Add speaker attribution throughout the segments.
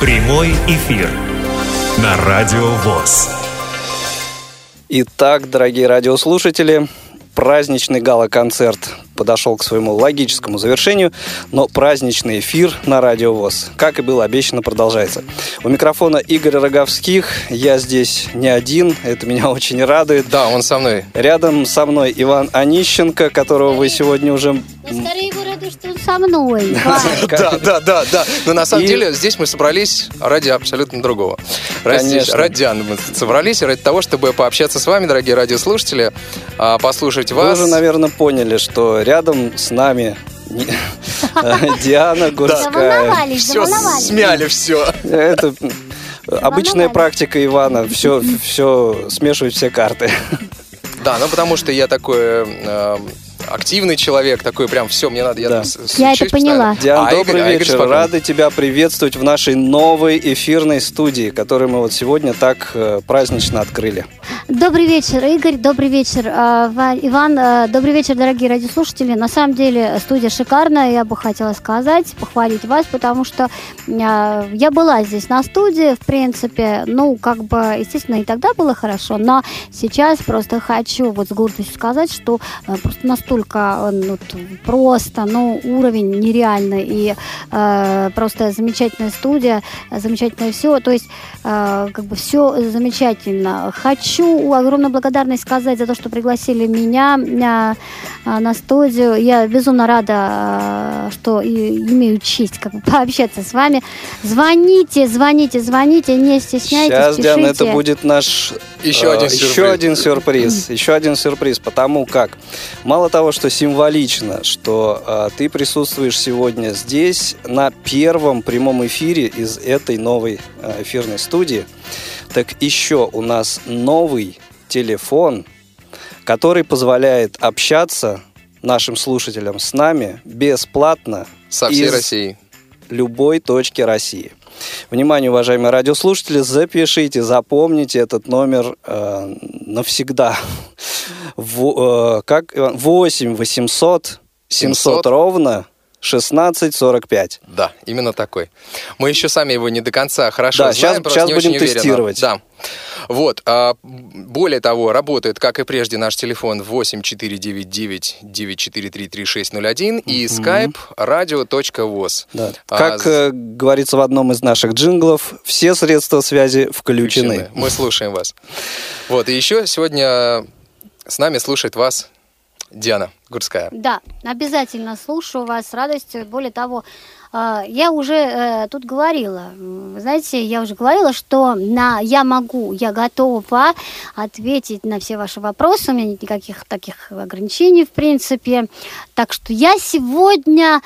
Speaker 1: Прямой эфир на Радио ВОЗ.
Speaker 2: Итак, дорогие радиослушатели, праздничный гала-концерт подошел к своему логическому завершению, но праздничный эфир на Радио ВОЗ, как и было обещано, продолжается. У микрофона Игорь Роговских, я здесь не один, это меня очень радует.
Speaker 3: Да, он со мной.
Speaker 2: Рядом со мной Иван Онищенко, которого вы сегодня уже...
Speaker 4: Радует, что он со мной.
Speaker 3: Да, да, да, да. Но на самом деле здесь мы собрались ради абсолютно другого. Ради,
Speaker 2: Конечно.
Speaker 3: ради Дианы мы собрались, ради того, чтобы пообщаться с вами, дорогие радиослушатели, а, послушать
Speaker 2: Вы
Speaker 3: вас.
Speaker 2: уже, наверное, поняли, что рядом с нами Диана Гурская.
Speaker 3: Все смяли, все.
Speaker 2: Это обычная практика Ивана, все, все смешивать все карты.
Speaker 3: Да, ну потому что я такой э, активный человек, такой прям все, мне надо, я
Speaker 2: Да.
Speaker 3: там
Speaker 4: Я это поняла.
Speaker 2: Диан,
Speaker 3: А Игорь-
Speaker 2: добрый
Speaker 3: а Игорь
Speaker 2: вечер.
Speaker 3: спокойно.
Speaker 2: Рады тебя приветствовать в нашей новой эфирной студии, которую мы вот сегодня так э, празднично открыли.
Speaker 4: Добрый вечер, Игорь. Добрый вечер, э, Ва- Иван. э, Добрый вечер, дорогие радиослушатели. На самом деле студия шикарная. Я бы хотела сказать, похвалить вас, потому что э, я была здесь на студии, в принципе. Ну, как бы, естественно, и тогда было хорошо, но сейчас просто хочу вот с гордостью сказать, что э, просто настолько э, ну, просто, ну, уровень нереальный и э, просто замечательная студия, замечательное все. То есть э, как бы все замечательно. Хочу огромную благодарность сказать за то, что пригласили меня э, э, на студию. Я безумно рада, э, что и имею честь как бы пообщаться с вами. Звоните, звоните, звоните, не стесняйтесь,
Speaker 2: Сейчас,
Speaker 4: пишите.
Speaker 2: Диана, это будет наш
Speaker 3: Еще
Speaker 2: э,
Speaker 3: один
Speaker 2: еще
Speaker 3: сюрприз.
Speaker 2: один сюрприз. Еще один сюрприз, потому как мало того, что символично, что э, ты присутствуешь сегодня здесь на первом прямом эфире из этой новой э, эфирной студии, так еще у нас новый телефон, который позволяет общаться нашим слушателям с нами бесплатно
Speaker 3: Со всей
Speaker 2: из
Speaker 3: России.
Speaker 2: любой точки России. Внимание, уважаемые радиослушатели, запишите, запомните этот номер э, навсегда. В, э, как, Иван? 8 800 700
Speaker 3: 700
Speaker 2: ровно 16 45.
Speaker 3: Да, именно такой. Мы еще сами его не до конца хорошо
Speaker 2: Да,
Speaker 3: знаем,
Speaker 2: щас
Speaker 3: не
Speaker 2: будем
Speaker 3: уверенно.
Speaker 2: тестировать.
Speaker 3: Да. Вот. а, более того, работает, как и прежде, наш телефон 8499-943-3601 и skype radio.voz.
Speaker 2: Да.
Speaker 3: А,
Speaker 2: Как э, говорится в одном из наших джинглов, все средства связи включены.
Speaker 3: Мы слушаем вас. Вот, и еще сегодня с нами слушает вас Диана Гурская.
Speaker 4: Да, обязательно слушаю вас с радостью. Более того, э, я уже э, тут говорила, знаете, я уже говорила, что на, я могу, я готова ответить на все ваши вопросы. У меня нет никаких таких ограничений, в принципе. Так что я сегодня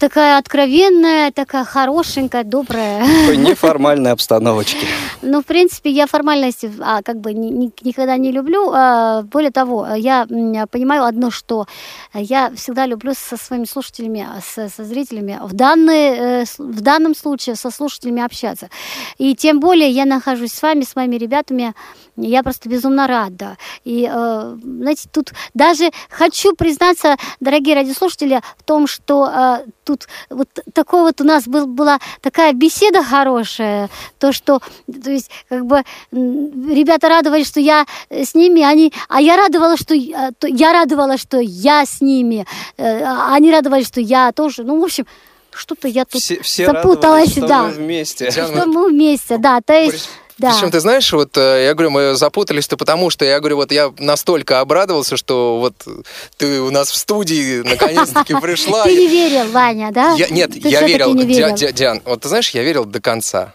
Speaker 4: такая откровенная, такая хорошенькая, добрая.
Speaker 2: Такой неформальной обстановочке.
Speaker 4: Ну, в принципе, я формальности а, как бы ни- ни- никогда не люблю. А, более того, я понимаю одно, что я всегда люблю со своими слушателями, со, со зрителями в, данный, э, в данном случае со слушателями общаться. И тем более я нахожусь с вами, с моими ребятами. Я просто безумно рада. И, э, знаете, тут даже хочу признаться, дорогие радиослушатели, в том, что э, тут вот такой вот у нас был, была такая беседа хорошая, то, что, то есть, как бы, ребята радовались, что я э, с ними, они, а я радовала, что, я- то- я радовала, что я с ними, а они радовались, что я тоже, ну, в общем, что-то я тут
Speaker 2: Все, все
Speaker 4: запуталась,
Speaker 2: радовались, что
Speaker 4: да.
Speaker 2: мы вместе.
Speaker 4: Что мы вместе, да, то есть, да.
Speaker 3: Причем, ты знаешь, вот э, я говорю, мы запутались-то потому, что я говорю, вот я настолько обрадовался, что вот ты у нас в студии наконец-таки пришла.
Speaker 4: Ты не верил, Ваня, да?
Speaker 3: Нет, я верил, Диан, вот ты знаешь, я верил до конца.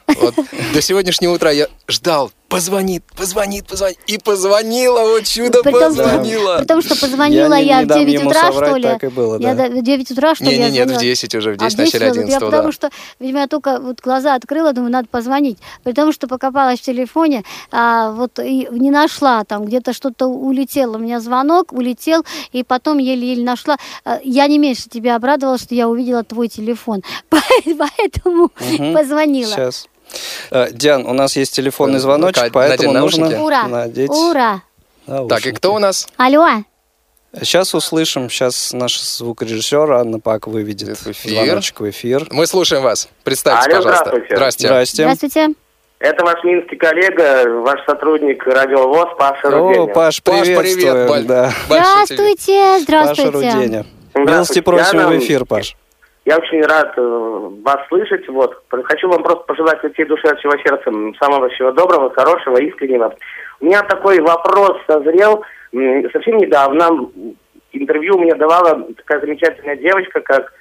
Speaker 3: До сегодняшнего утра я ждал, позвонит, позвонит, позвонит. И позвонила, вот чудо,
Speaker 4: При том, что,
Speaker 3: позвонила.
Speaker 4: при том, что позвонила
Speaker 2: Я не-
Speaker 4: я,
Speaker 2: не
Speaker 4: в
Speaker 2: дам
Speaker 4: 9
Speaker 2: ему
Speaker 4: утра,
Speaker 2: соврать,
Speaker 4: что ли?
Speaker 2: так и было,
Speaker 4: я
Speaker 2: да.
Speaker 4: в 9 утра, что ли, я
Speaker 3: Не-не-нет, в
Speaker 4: звонила?
Speaker 3: 10 уже, в 10
Speaker 4: а сразу?
Speaker 3: 11
Speaker 4: Я
Speaker 3: да.
Speaker 4: потому что, видимо, я только вот глаза открыла, думаю, надо позвонить. При том, что покопалась в телефоне, а, вот и не нашла там, где-то что-то улетело. У меня звонок улетел, и потом еле-еле нашла. А, Я не меньше тебя обрадовала, что я увидела твой телефон. Поэтому
Speaker 2: Мгм.
Speaker 4: позвонила.
Speaker 2: Сейчас. Э, Диан, у нас есть телефонный
Speaker 3: Э,
Speaker 2: звоночек, поэтому нужно.
Speaker 4: Ура!
Speaker 2: надеть
Speaker 4: Ура!
Speaker 3: Так, и кто у нас?
Speaker 4: Алло!
Speaker 2: Сейчас услышим, сейчас наш звукорежиссер Анна Пак выведет
Speaker 3: В эфир.
Speaker 2: звоночек в эфир.
Speaker 3: Мы слушаем вас. Представьтесь,
Speaker 5: Алло,
Speaker 3: пожалуйста.
Speaker 5: здравствуйте.
Speaker 3: Здрасте.
Speaker 2: Здрасте.
Speaker 4: Здравствуйте.
Speaker 5: Это ваш минский коллега, ваш сотрудник радио ВОЗ Паша
Speaker 2: О,
Speaker 5: Руденя.
Speaker 2: Паш,
Speaker 3: Паш, привет,
Speaker 2: приветствуем.
Speaker 3: Баль.
Speaker 2: да.
Speaker 3: Тебе.
Speaker 4: Здравствуйте,
Speaker 2: Паша
Speaker 4: здравствуйте.
Speaker 2: Руденя.
Speaker 5: Здравствуйте.
Speaker 2: Милости просим
Speaker 5: Я
Speaker 2: в эфир, Паш.
Speaker 5: Я очень рад э, вас слышать. Вот. Хочу вам просто пожелать от всей души, от всего сердца самого всего доброго, хорошего, искреннего. У меня такой вопрос созрел. Совсем недавно интервью мне давала такая замечательная девочка, как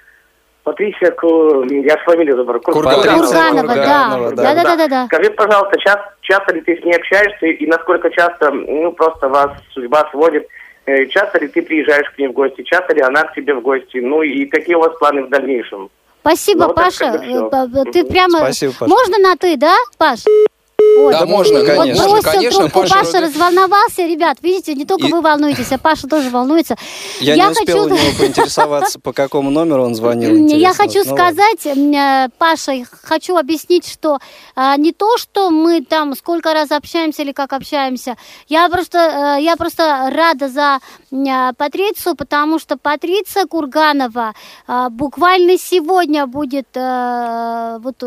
Speaker 5: Патрисия, Ку- я с фамилию забыл. Кур-
Speaker 3: Курганова.
Speaker 4: Курганова, да.
Speaker 2: Курганова, да.
Speaker 4: Да, да, да, да, да.
Speaker 5: Скажи, пожалуйста, ча- часто ли ты с ней общаешься и насколько часто, ну, просто вас судьба сводит? Э, Часто ли ты приезжаешь к ней в гости? Часто ли она к тебе в гости? Ну и какие у вас планы в дальнейшем?
Speaker 4: Спасибо,
Speaker 5: Ну, вот
Speaker 4: Паша. Э, Ты прямо...
Speaker 2: Спасибо, Паша.
Speaker 4: Можно на ты, да, Паш? Ой,
Speaker 3: Да, можно,
Speaker 4: вот
Speaker 2: конечно.
Speaker 4: бросил
Speaker 3: Конечно,
Speaker 4: трубку,
Speaker 3: Паша
Speaker 4: Паша,
Speaker 3: вроде-
Speaker 4: разволновался, ребят. Видите, не только
Speaker 2: И-
Speaker 4: вы волнуетесь, а Паша тоже волнуется.
Speaker 2: Я, не успел у него поинтересоваться, по какому номеру он звонил.
Speaker 4: Я
Speaker 2: интересно.
Speaker 4: хочу
Speaker 2: Ну,
Speaker 4: сказать, э, Паша, и хочу объяснить, что а, не то, что мы там сколько раз общаемся или как общаемся. Я просто, э, я просто рада за Патрицию, потому что Патриция Курганова а, буквально сегодня будет э, вот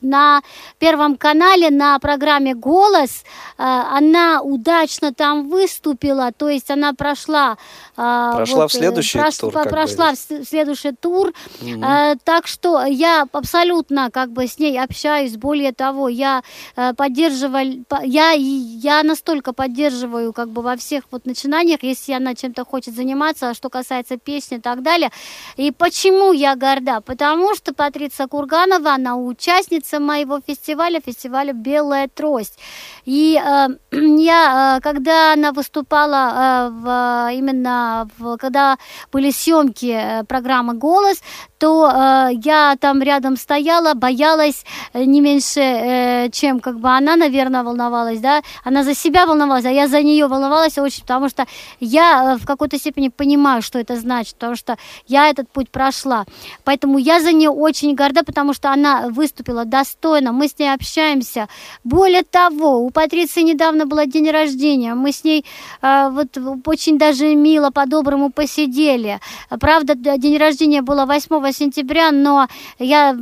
Speaker 4: на Первом канале на программе «Голос». А, Она удачно там выступила, то есть она прошла... а,
Speaker 2: Прошла в
Speaker 4: э,
Speaker 2: следующий
Speaker 4: прош-
Speaker 2: тур.
Speaker 4: Прошла в с- следующий тур. Э, так что я абсолютно как бы с ней общаюсь. Более того, я э, поддерживаю, по- я, я настолько поддерживаю как бы во всех вот начинаниях, если она чем-то хочет заниматься, что касается песни и так далее. И почему я горда? Потому что Патриция Курганова, она участница моего фестиваля, фестиваля «Белая трость». И э, я, э, когда она выступала э, в, именно в, когда были съемки э, программы «Голос», то э, я там рядом стояла, боялась э, не меньше, э, чем как бы она, наверное, волновалась, да, она за себя волновалась, а я за нее волновалась очень, потому что я э, в какой-то степени понимаю, что это значит, потому что я этот путь прошла, поэтому я за нее очень горда, потому что она выступила достойно, мы с ней общаемся, более того, у Патриции недавно был день рождения, мы с ней э, вот очень даже мило по-доброму посидели, правда, день рождения было 8 сентября, но я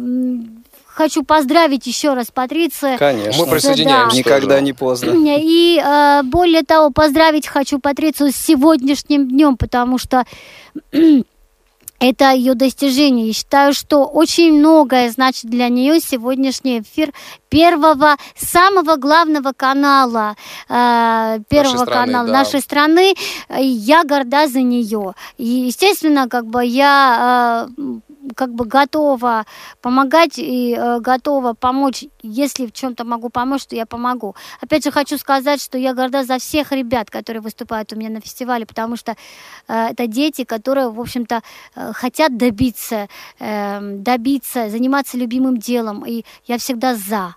Speaker 4: хочу поздравить еще раз Патриция.
Speaker 2: Конечно.
Speaker 3: Мы присоединяемся.
Speaker 2: Никогда
Speaker 3: тоже.
Speaker 2: не поздно.
Speaker 4: И э, более того, поздравить хочу Патрицию с сегодняшним днем, потому что это ее достижение. И считаю, что очень многое значит для нее сегодняшний эфир первого, самого главного канала, э, первого
Speaker 3: Нашей страны,
Speaker 4: канала
Speaker 3: да.
Speaker 4: нашей страны. И Я горда за нее. И, естественно, как бы я э, как бы готова помогать и э, готова помочь, если в чем-то могу помочь, то я помогу. Опять же, хочу сказать, что я горда за всех ребят, которые выступают у меня на фестивале, потому что э, это дети, которые, в общем-то, э, хотят добиться, э, добиться, заниматься любимым делом, и я всегда за.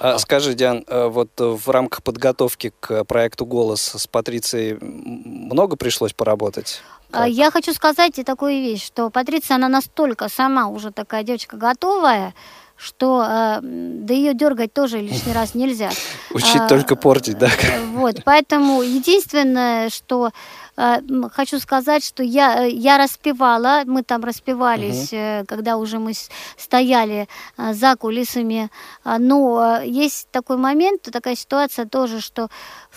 Speaker 2: А, скажи, Диан, э, вот в рамках подготовки к проекту «Голос» с Патрицией много пришлось поработать?
Speaker 4: А? Я хочу сказать и такую вещь, что Патриция, она настолько сама уже такая девочка готовая, что э, да ее дергать тоже лишний раз нельзя.
Speaker 2: Учить
Speaker 4: А,
Speaker 2: только портить, да?
Speaker 4: Вот, поэтому единственное, что э, хочу сказать, что я, э, я распевала, мы там распевались, э, когда уже мы стояли э, за кулисами, А, но э, есть такой момент, такая ситуация тоже, что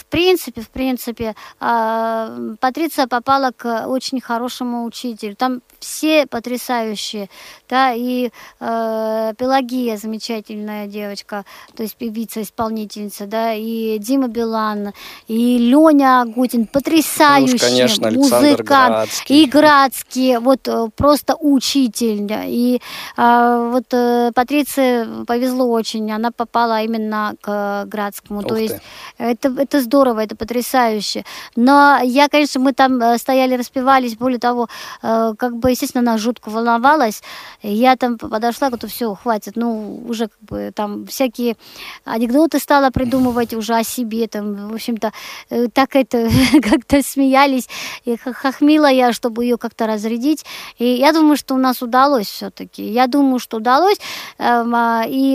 Speaker 4: в принципе, в принципе, а, Патриция попала к очень хорошему учителю. Там все потрясающие, да, и э, Пелагия замечательная девочка, то есть певица, исполнительница, да, и Дима Билан, и Леня Агутин, потрясающий
Speaker 2: конечно, Александр
Speaker 4: музыкант,
Speaker 2: Градский.
Speaker 4: и Градский, вот э, просто учитель, да, и а, вот э, Патриции повезло очень, она попала именно к Градскому, то
Speaker 2: Ух
Speaker 4: есть
Speaker 2: ты.
Speaker 4: это, это здорово, это потрясающе. Но я, конечно, мы там э, стояли, распевались, более того, э, как бы, естественно, она жутко волновалась. Я там подошла, говорю, все, хватит, ну, уже как бы там всякие анекдоты стала придумывать уже о себе, там, в общем-то, э, так это как-то смеялись и хохмила я, чтобы ее как-то разрядить. И я думаю, что у нас удалось все-таки. Я думаю, что удалось. Эм, а, и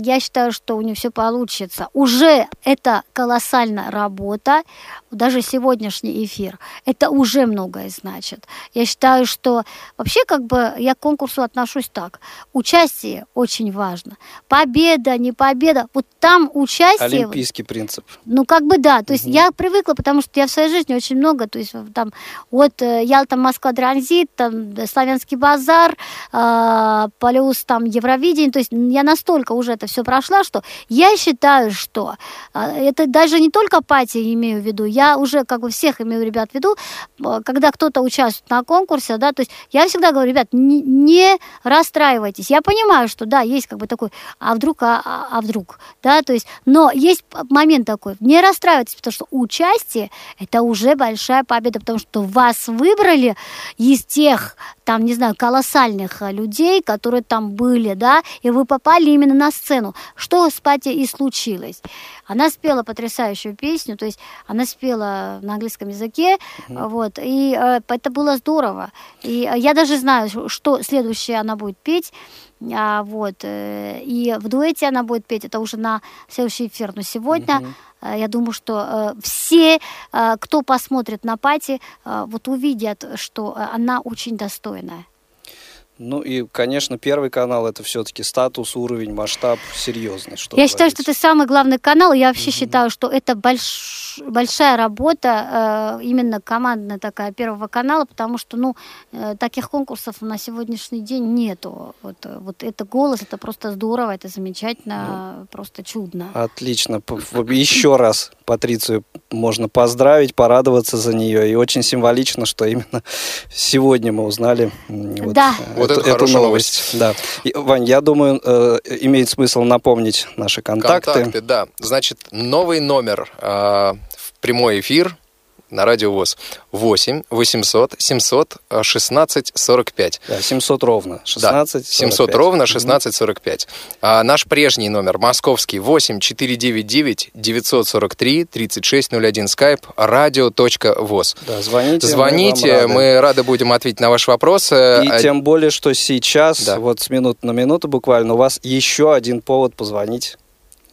Speaker 4: я считаю, что у нее все получится. Уже это колоссальная работа даже сегодняшний эфир, это уже многое значит. Я считаю, что вообще как бы я к конкурсу отношусь так. Участие очень важно. Победа, не победа. Вот там участие...
Speaker 2: Олимпийский принцип.
Speaker 4: Ну, как бы да. То есть угу. я привыкла, потому что я в своей жизни очень много, то есть там вот э, Ялта, Москва, Транзит, там Славянский базар, э, плюс там Евровидение. То есть я настолько уже это все прошла, что я считаю, что э, это даже не только пати имею в виду, я уже как бы всех имею ребят в виду, э, когда кто-то участвует на конкурсе, да, то есть я всегда говорю, ребят, не, не расстраивайтесь. Я понимаю, что да, есть как бы такой, а вдруг, а, а, а вдруг, да, то есть, но есть момент такой, не расстраивайтесь, потому что участие это уже большая победа, потому что вас выбрали из тех там, не знаю, колоссальных э, людей, которые там были, да, и вы попали именно на сцену. Что с Пати и случилось? Она спела потрясающую песню, то есть она спела на английском языке, mm-hmm. вот, и э, это было здорово. И э, я даже знаю, что следующее она будет петь, а, вот, э, и в дуэте она будет петь, это уже на следующий эфир, но сегодня... Mm-hmm я думаю, что все, кто посмотрит на пати, вот увидят, что она очень достойная.
Speaker 2: Ну и, конечно, первый канал это все-таки статус, уровень, масштаб серьезный. Что
Speaker 4: я считаю, что это самый главный канал. Я вообще угу. считаю, что это больш... большая работа, э, именно командная такая первого канала, потому что, ну, э, таких конкурсов на сегодняшний день нету. Вот, вот это голос, это просто здорово, это замечательно, ну, просто чудно.
Speaker 2: Отлично. Еще раз Патрицию можно поздравить, порадоваться за нее. И очень символично, что именно сегодня мы узнали вот,
Speaker 4: да.
Speaker 2: Вот вот эту, эту новость. Да. И, Вань, я думаю, э, имеет смысл напомнить наши контакты.
Speaker 3: Контакты, да. Значит, новый номер э, в прямой эфир на радио ВОЗ. 8 800 700 16 45.
Speaker 2: Да, 700 ровно. 16 да,
Speaker 3: 700 ровно 16 45. А наш прежний номер московский 8 499 943 3601 скайп радио.воз.
Speaker 2: Да, звоните.
Speaker 3: Звоните, мы, мы рады будем ответить на ваши вопросы.
Speaker 2: И а... тем более, что сейчас, да. вот с минуты на минуту буквально, у вас еще один повод позвонить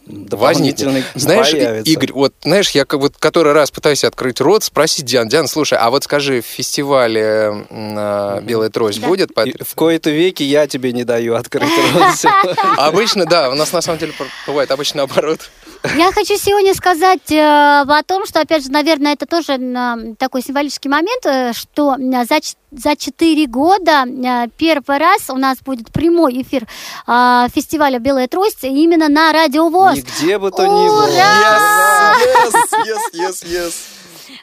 Speaker 3: дополнительный Знаешь, появится. Игорь, вот, знаешь, я как вот который раз пытаюсь открыть рот, спросить Диан, Диан, слушай, а вот скажи, в фестивале э, «Белая трость» да. будет?
Speaker 2: И в кои-то веки я тебе не даю открыть рот.
Speaker 3: Обычно, да, у нас на самом деле бывает обычно наоборот.
Speaker 4: Я хочу сегодня сказать э, о том, что, опять же, наверное, это тоже э, такой символический момент, э, что э, за, за 4 года э, первый раз у нас будет прямой эфир э, фестиваля «Белая трость» именно на Радио ВОЗ.
Speaker 2: Нигде бы то ни было.
Speaker 3: Yes, yes, yes, yes, yes.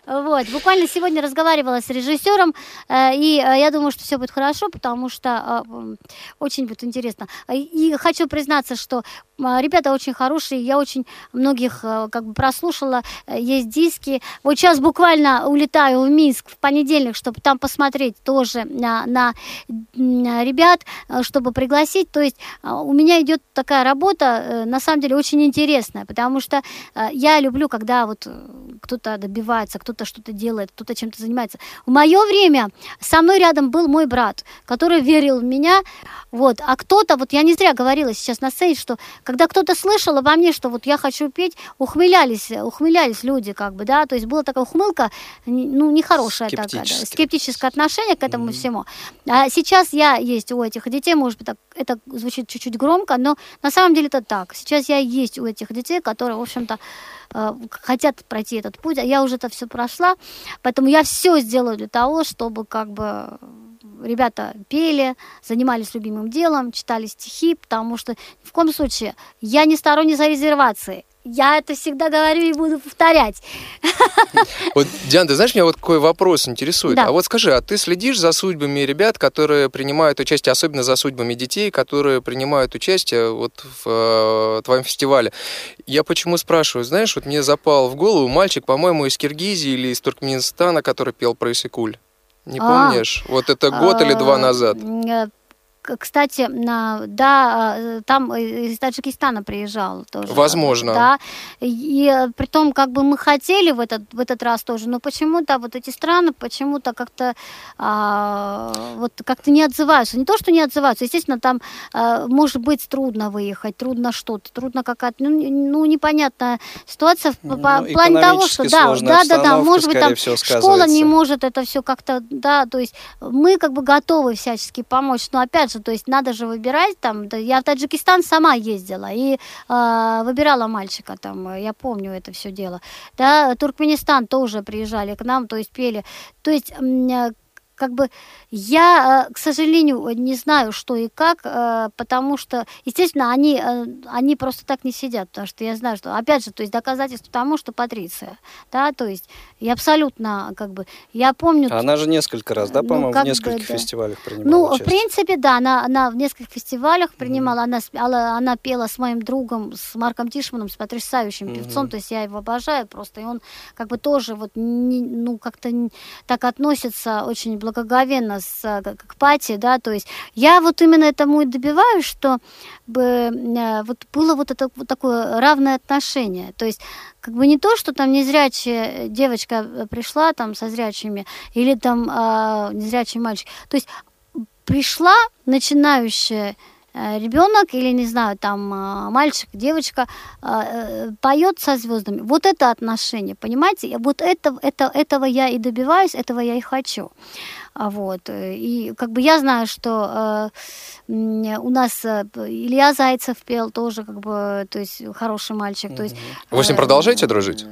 Speaker 4: Вот, буквально сегодня разговаривала с режиссером, э, и э, я думаю, что все будет хорошо, потому что э, очень будет интересно. И хочу признаться, что ребята очень хорошие, я очень многих как бы прослушала, есть диски. Вот сейчас буквально улетаю в Минск в понедельник, чтобы там посмотреть тоже на, на ребят, чтобы пригласить. То есть у меня идет такая работа, на самом деле, очень интересная, потому что я люблю, когда вот кто-то добивается, кто-то что-то делает, кто-то чем-то занимается. В мое время со мной рядом был мой брат, который верил в меня, вот, а кто-то, вот я не зря говорила сейчас на сцене, что когда кто-то слышал обо мне, что вот я хочу петь, ухмылялись, ухмылялись люди, как бы, да, то есть была такая ухмылка, ну, нехорошая такая, да, скептическое отношение к этому mm-hmm. всему. А сейчас я есть у этих детей, может быть, так, это звучит чуть-чуть громко, но на самом деле это так. Сейчас я есть у этих детей, которые, в общем-то, хотят пройти этот путь, а я уже это все прошла, поэтому я все сделаю для того, чтобы как бы ребята пели, занимались любимым делом, читали стихи, потому что в коем случае я не сторонница резервации. Я это всегда говорю и буду повторять.
Speaker 3: Вот, Диана, ты знаешь, меня вот какой вопрос интересует. Да. А вот скажи, а ты следишь за судьбами ребят, которые принимают участие, особенно за судьбами детей, которые принимают участие вот в э, твоем фестивале? Я почему спрашиваю? Знаешь, вот мне запал в голову мальчик, по-моему, из Киргизии или из Туркменистана, который пел про Исыкуль. Не а, помнишь? Вот это год или два назад.
Speaker 4: Кстати, да, там из Таджикистана приезжал тоже.
Speaker 3: Возможно.
Speaker 4: Да, и при том, как бы мы хотели в этот, в этот раз тоже, но почему-то вот эти страны почему-то как-то а, вот как-то не отзываются. Не то, что не отзываются, естественно, там а, может быть трудно выехать, трудно что-то, трудно какая-то, ну, ну непонятная ситуация ну, по плане того, что да, да, да, да, может быть там школа не может это все как-то, да, то есть мы как бы готовы всячески помочь, но опять же, то есть надо же выбирать там, я в Таджикистан сама ездила и э, выбирала мальчика там, я помню это все дело, да, Туркменистан тоже приезжали к нам, то есть пели, то есть как бы я, э, к сожалению, не знаю, что и как, э, потому что, естественно, они, э, они просто так не сидят, потому что я знаю, что, опять же, то есть доказательство тому, что Патриция, да, то есть я абсолютно, как бы, я помню...
Speaker 2: Она же несколько раз, да, ну, по-моему, ну, в нескольких бы, да. фестивалях принимала
Speaker 4: Ну,
Speaker 2: участие.
Speaker 4: в принципе, да, она, она в нескольких фестивалях принимала, mm-hmm. она, она пела с моим другом, с Марком Тишманом, с потрясающим mm-hmm. певцом, то есть я его обожаю просто, и он как бы тоже вот, не, ну, как-то так относится очень благоговенно с, э, к пати, да, то есть я вот именно этому и добиваюсь, что э, вот было вот это вот такое равное отношение, то есть как бы не то, что там незрячая девочка э, пришла там со зрячими или там э, незрячий мальчик, то есть пришла начинающая ребенок или не знаю там мальчик девочка поет со звездами вот это отношение понимаете вот это это этого я и добиваюсь этого я и хочу а вот. Э, и как бы я знаю, что э, у нас э, Илья Зайцев пел тоже, как бы, то есть хороший мальчик. То есть,
Speaker 3: Вы с ним продолжаете дружить?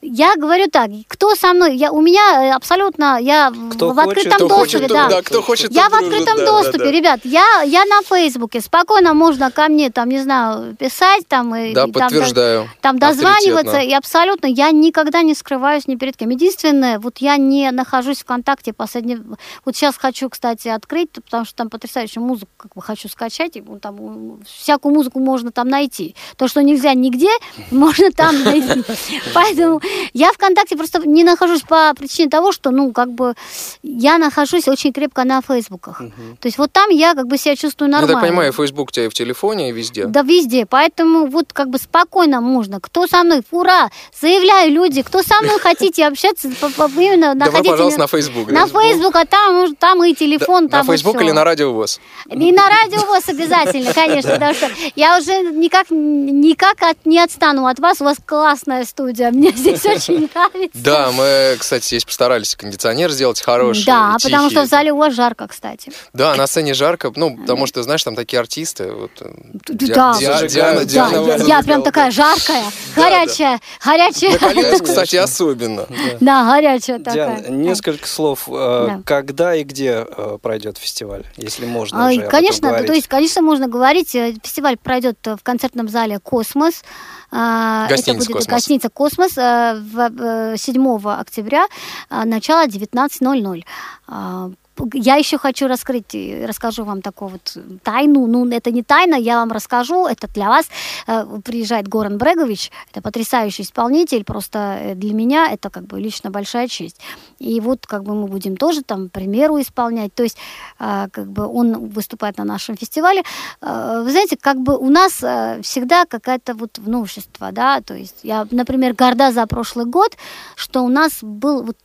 Speaker 4: Я говорю так, кто со мной, я, у меня абсолютно, я
Speaker 2: кто
Speaker 4: в открытом
Speaker 3: кто
Speaker 4: доступе,
Speaker 3: хочет,
Speaker 4: да.
Speaker 3: да. Кто хочет,
Speaker 4: я в
Speaker 3: дружит,
Speaker 4: открытом
Speaker 3: да,
Speaker 4: доступе,
Speaker 3: да, да.
Speaker 4: ребят, я, я на Фейсбуке, спокойно можно ко мне, там, не знаю, писать, там, и,
Speaker 3: да,
Speaker 4: и
Speaker 3: подтверждаю.
Speaker 4: там, там дозваниваться, и абсолютно, я никогда не скрываюсь ни перед кем. Единственное, вот я не нахожусь в ВКонтакте последний, вот сейчас хочу, кстати, открыть, потому что там потрясающую музыку, как бы, хочу скачать, и, там, всякую музыку можно там найти. То, что нельзя нигде, можно там найти. Поэтому я ВКонтакте просто не нахожусь по причине того, что, ну, как бы, я нахожусь очень крепко на Фейсбуках. Угу. То есть вот там я как бы себя чувствую нормально.
Speaker 3: Ну, я так понимаю, Фейсбук у тебя и в телефоне, и везде.
Speaker 4: Да, везде. Поэтому вот как бы спокойно можно. Кто со мной? Ура! Заявляю, люди, кто со мной хотите общаться, именно
Speaker 3: находите... Давай, пожалуйста, на Фейсбук.
Speaker 4: На Фейсбук, а там, там и телефон, там
Speaker 3: На Фейсбук или на Радио ВОЗ?
Speaker 4: И на Радио ВОЗ обязательно, конечно, потому что я уже никак, никак от, не отстану от вас. У вас классная студия. Мне здесь очень нравится.
Speaker 3: Да, мы, кстати, здесь постарались кондиционер сделать хороший.
Speaker 4: Да, потому что в зале у вас жарко, кстати.
Speaker 3: Да, на сцене жарко, ну, потому что, знаешь, там такие артисты.
Speaker 4: Э, да,
Speaker 3: Диана, Диана, Диана,
Speaker 4: я, прям такая жаркая, горячая, горячая.
Speaker 3: Кстати, особенно.
Speaker 4: Да, горячая такая.
Speaker 2: Диана, несколько слов. Э, когда и где э, пройдет фестиваль, если можно уже
Speaker 4: Конечно, то есть, конечно, можно говорить. Фестиваль пройдет в концертном зале «Космос».
Speaker 3: А, гостиница
Speaker 4: Это будет
Speaker 3: «Космос».
Speaker 4: гостиница «Космос» 7 э, октября, а, начало 19.00 я еще хочу раскрыть, расскажу вам такую вот тайну. Ну, это не тайна, я вам расскажу, это для вас. Э, приезжает Горан Брегович, это потрясающий исполнитель, просто э, для меня это как бы лично большая честь. И вот как бы мы будем тоже там премьеру исполнять. То есть э, как бы он выступает на нашем фестивале. Вы знаете, как бы у нас всегда какая-то вот новшество, да, то есть я, например, горда за прошлый год, что у нас был вот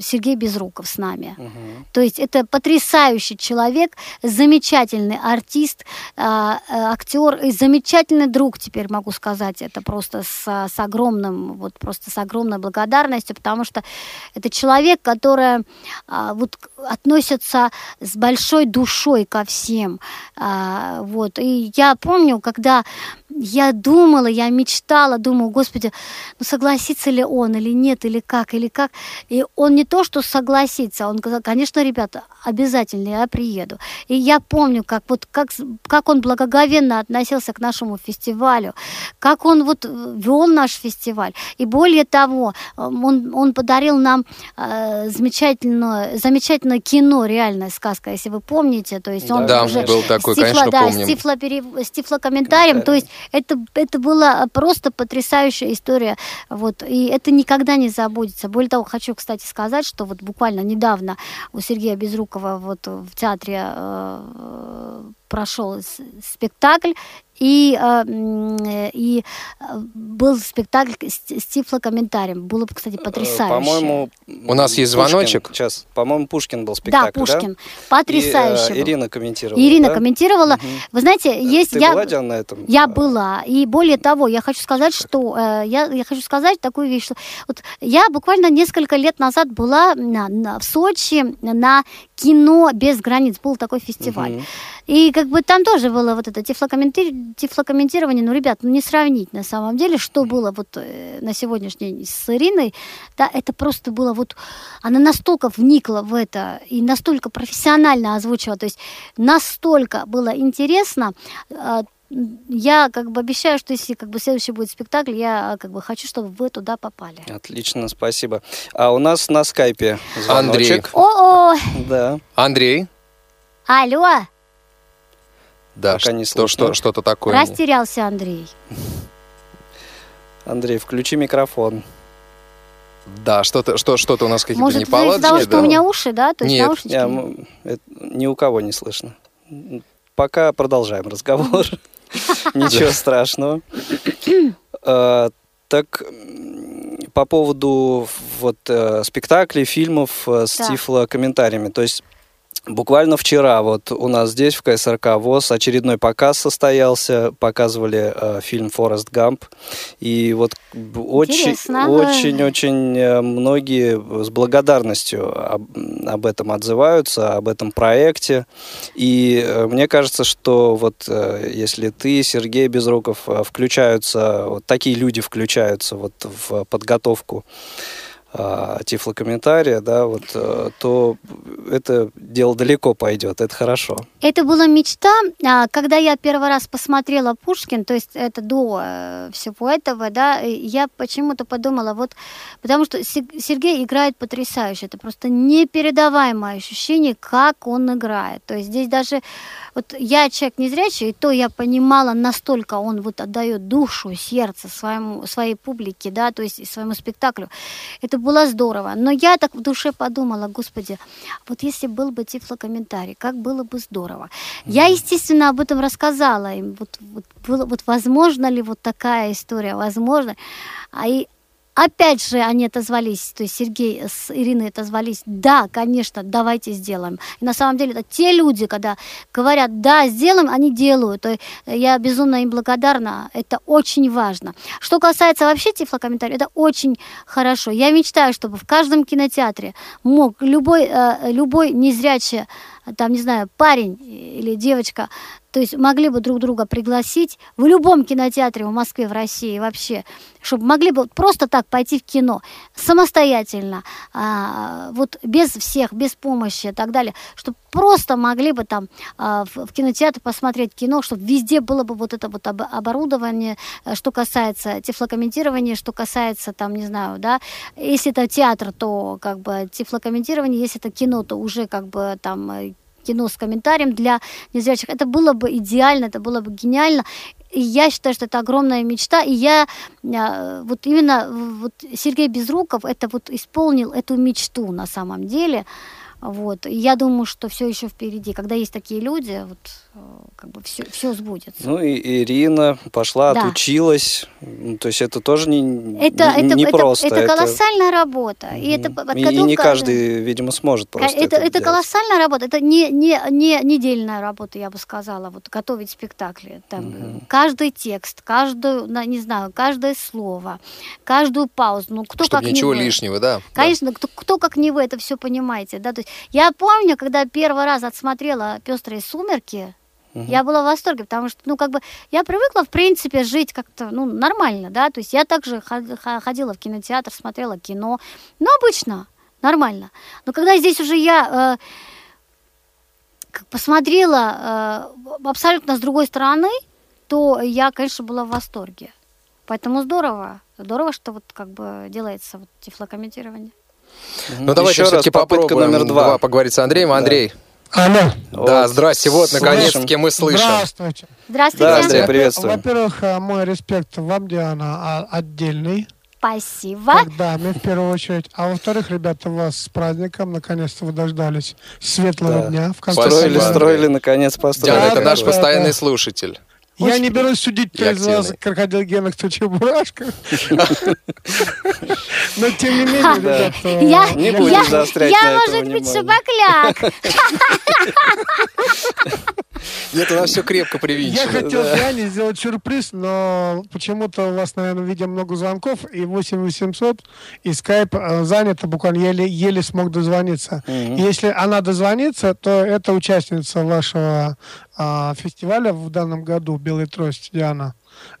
Speaker 4: Сергей Безруков с нами. Угу. То есть это потрясающий человек, замечательный артист, э, актер и замечательный друг, теперь могу сказать это просто с, с огромным, вот просто с огромной благодарностью, потому что это человек, который э, вот относится с большой душой ко всем. Э, вот. И я помню, когда я думала, я мечтала, думала, господи, ну согласится ли он или нет, или как, или как. И он не то, что согласится, он сказал, конечно, ребята, обязательно я приеду. И я помню, как, вот, как, как он благоговенно относился к нашему фестивалю, как он вот вел наш фестиваль. И более того, он, он подарил нам э, замечательное, замечательное кино, реальная сказка, если вы помните. То есть он
Speaker 3: да,
Speaker 4: уже
Speaker 3: был такой,
Speaker 4: с тифло,
Speaker 3: конечно,
Speaker 4: да,
Speaker 3: помним.
Speaker 4: С, тифло, с тифлокомментарием. То есть это, это была просто потрясающая история. Вот, и это никогда не забудется. Более того, хочу, кстати, сказать, что вот буквально недавно у Сергея Безрукова вот в театре э, прошел спектакль, и, э, и э, был спектакль с, тифлокомментарием. Было бы, кстати, потрясающе.
Speaker 2: По-моему,
Speaker 3: у нас есть
Speaker 2: Пушкин,
Speaker 3: звоночек.
Speaker 2: Сейчас, по-моему, Пушкин был спектакль,
Speaker 4: да? Пушкин.
Speaker 2: Да?
Speaker 4: Потрясающе.
Speaker 2: И, э, Ирина комментировала.
Speaker 4: Ирина
Speaker 2: да?
Speaker 4: комментировала.
Speaker 2: Угу.
Speaker 4: Вы знаете, есть...
Speaker 2: Ты
Speaker 4: я,
Speaker 2: была, Диана, на этом?
Speaker 4: Я была. И более того, я хочу сказать, что... Э, я, я хочу сказать такую вещь, что... Вот я буквально несколько лет назад была на, на, в Сочи на кино без границ. Был такой фестиваль. Угу. И как бы там тоже было вот это тифлокомменти... тифлокомментирование. Ну, ребят, ну не сравнить на самом деле, что было вот э, на сегодняшний день с Ириной. Да, это просто было вот... Она настолько вникла в это и настолько профессионально озвучила. То есть настолько было интересно э, я как бы обещаю, что если как бы следующий будет спектакль, я как бы хочу, чтобы вы туда попали.
Speaker 2: Отлично, спасибо. А у нас на скайпе
Speaker 3: Андрей.
Speaker 2: звоночек.
Speaker 4: О-о!
Speaker 2: Да.
Speaker 3: Андрей.
Speaker 4: Алло.
Speaker 3: Да,
Speaker 2: Пока не слышно.
Speaker 3: что, что-то такое.
Speaker 4: Растерялся Андрей.
Speaker 2: Андрей, включи микрофон.
Speaker 3: Да, что-то что, что у нас какие-то
Speaker 4: Может,
Speaker 3: неполадки.
Speaker 4: из-за того, что
Speaker 3: да.
Speaker 4: у меня уши, да? То есть
Speaker 3: Нет.
Speaker 4: наушнички?
Speaker 2: Я, м, это ни у кого не слышно. Пока продолжаем разговор. Ничего страшного. А, Так, по поводу вот э, спектаклей, фильмов э, с тифлокомментариями. То есть Буквально вчера вот у нас здесь в КСРК ВОЗ очередной показ состоялся, показывали э, фильм «Форест Гамп», и вот б- очень,
Speaker 4: Интересно.
Speaker 2: очень, очень э, многие с благодарностью об, об этом отзываются, об этом проекте, и э, мне кажется, что вот э, если ты, Сергей Безруков, э, включаются, вот такие люди включаются вот в подготовку а, тифлокомментария, да, вот, э, то это дело далеко пойдет, это хорошо.
Speaker 4: Это была мечта, а, когда я первый раз посмотрела Пушкин, то есть это до э, всего этого, да, я почему-то подумала, вот, потому что Се- Сергей играет потрясающе, это просто непередаваемое ощущение, как он играет. То есть здесь даже, вот я человек незрячий, и то я понимала, настолько он вот отдает душу, сердце своему, своей публике, да, то есть своему спектаклю. Это было здорово. Но я так в душе подумала, господи, вот если был бы тифлокомментарий, как было бы здорово. Я, естественно, об этом рассказала им. Вот, вот, было, вот возможно ли вот такая история, возможно. А и Опять же, они отозвались, то есть Сергей с Ириной отозвались, да, конечно, давайте сделаем. И на самом деле это те люди, когда говорят, да, сделаем, они делают. И я безумно им благодарна, это очень важно. Что касается вообще тифлокомментариев, это очень хорошо. Я мечтаю, чтобы в каждом кинотеатре мог любой, э, любой незрячий, там, не знаю, парень или девочка, то есть могли бы друг друга пригласить в любом кинотеатре в Москве, в России вообще, чтобы могли бы просто так пойти в кино самостоятельно, а, вот без всех, без помощи и так далее, чтобы просто могли бы там а, в, кинотеатре посмотреть кино, чтобы везде было бы вот это вот об- оборудование, э, что касается тифлокомментирования, что касается там, не знаю, да, если это театр, то как бы тифлокомментирование, если это кино, то уже как бы там э, кино с комментарием для незрячих. Это было бы идеально, это было бы гениально. И я считаю, что это огромная мечта. И я а, вот именно вот Сергей Безруков это вот исполнил эту мечту на самом деле. Вот. И я думаю, что все еще впереди. Когда есть такие люди, вот э, как бы все, все сбудется.
Speaker 2: Ну и Ирина пошла,
Speaker 4: Да.
Speaker 2: отучилась, Ну, то есть это тоже не,
Speaker 4: это,
Speaker 2: не,
Speaker 4: это,
Speaker 2: не
Speaker 4: это,
Speaker 2: просто.
Speaker 4: это колоссальная работа. И это
Speaker 2: Мгм. И- и не
Speaker 4: подготовка-
Speaker 2: каждый, видимо, сможет просто
Speaker 4: это,
Speaker 2: это,
Speaker 4: это
Speaker 2: делать.
Speaker 4: колоссальная работа, это не, не, не недельная работа, я бы сказала, вот готовить спектакли. Там, Каждый текст, каждую, не знаю, каждое слово, каждую паузу. Ну, кто
Speaker 3: Чтобы
Speaker 4: как
Speaker 3: ничего
Speaker 4: не вы.
Speaker 3: лишнего, да.
Speaker 4: Конечно, кто, кто как не вы это все понимаете, да, то есть я помню, когда первый раз отсмотрела «Пестрые сумерки», я была в восторге, потому что, ну, как бы, я привыкла, в принципе, жить как-то, ну, нормально, да, то есть я также ходила в кинотеатр, смотрела кино, ну, обычно, нормально. Но когда здесь уже я э, посмотрела э, абсолютно с другой стороны, то я, конечно, была в восторге. Поэтому здорово, здорово, что вот как бы делается вот тифлокомментирование.
Speaker 3: Ну давайте
Speaker 2: Еще раз,
Speaker 3: все-таки
Speaker 2: попытка номер два.
Speaker 3: поговорить с Андреем.
Speaker 2: Да.
Speaker 3: Андрей,
Speaker 6: Алло.
Speaker 3: Да, здрасте, вот наконец-таки мы слышим.
Speaker 6: Здравствуйте.
Speaker 4: Здравствуйте.
Speaker 2: Да, Андрей, приветствуем.
Speaker 6: Во-первых, э, мой респект вам, Диана, а- отдельный.
Speaker 4: Спасибо.
Speaker 6: Как даме, в первую очередь. А во-вторых, ребята, вас с праздником. Наконец-то вы дождались светлого
Speaker 2: Да.
Speaker 6: дня. В конце
Speaker 3: Спасибо,
Speaker 2: Строили,
Speaker 3: Андрей.
Speaker 2: строили, наконец построили.
Speaker 3: Диана, это
Speaker 6: Да,
Speaker 3: наш
Speaker 6: да,
Speaker 3: постоянный
Speaker 6: да.
Speaker 3: слушатель.
Speaker 6: Я
Speaker 4: Очень
Speaker 6: не берусь судить, кто из вас крокодил Гена, кто Чебурашка. Но тем не менее, ребята...
Speaker 4: Я,
Speaker 2: Не
Speaker 4: я,
Speaker 2: будем заострять
Speaker 4: я,
Speaker 2: на этом
Speaker 4: может быть, шабакляк.
Speaker 3: Нет, у нас все крепко
Speaker 6: Я
Speaker 3: привинчено.
Speaker 6: хотел Диане сделать сюрприз, но почему-то у вас, наверное, видим много звонков, и 8800, и скайп э, занято, буквально еле, еле смог дозвониться. Если она дозвонится, то это участница вашего а, фестиваля в данном году «Белый трость» Диана.